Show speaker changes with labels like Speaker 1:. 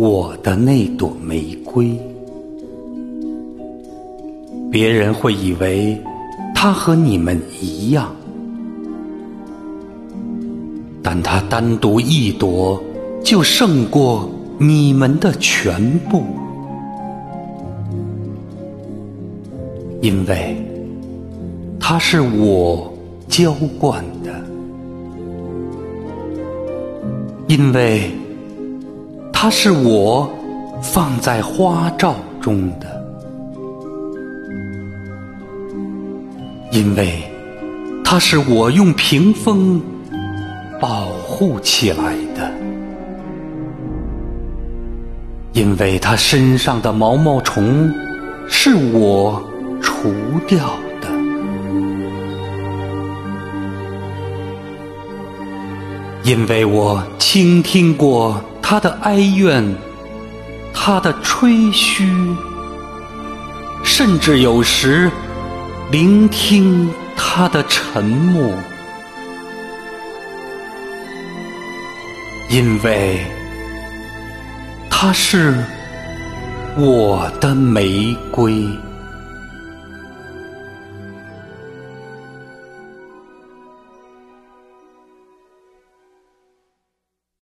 Speaker 1: 我的那朵玫瑰。别人会以为它和你们一样，但它单独一朵就胜过你们的全部，因为它是我浇灌的。因为它是我放在花罩中的，因为它是我用屏风保护起来的，因为它身上的毛毛虫是我除掉的。因为我倾听过他的哀怨，他的吹嘘，甚至有时聆听他的沉默。因为他是我的玫瑰。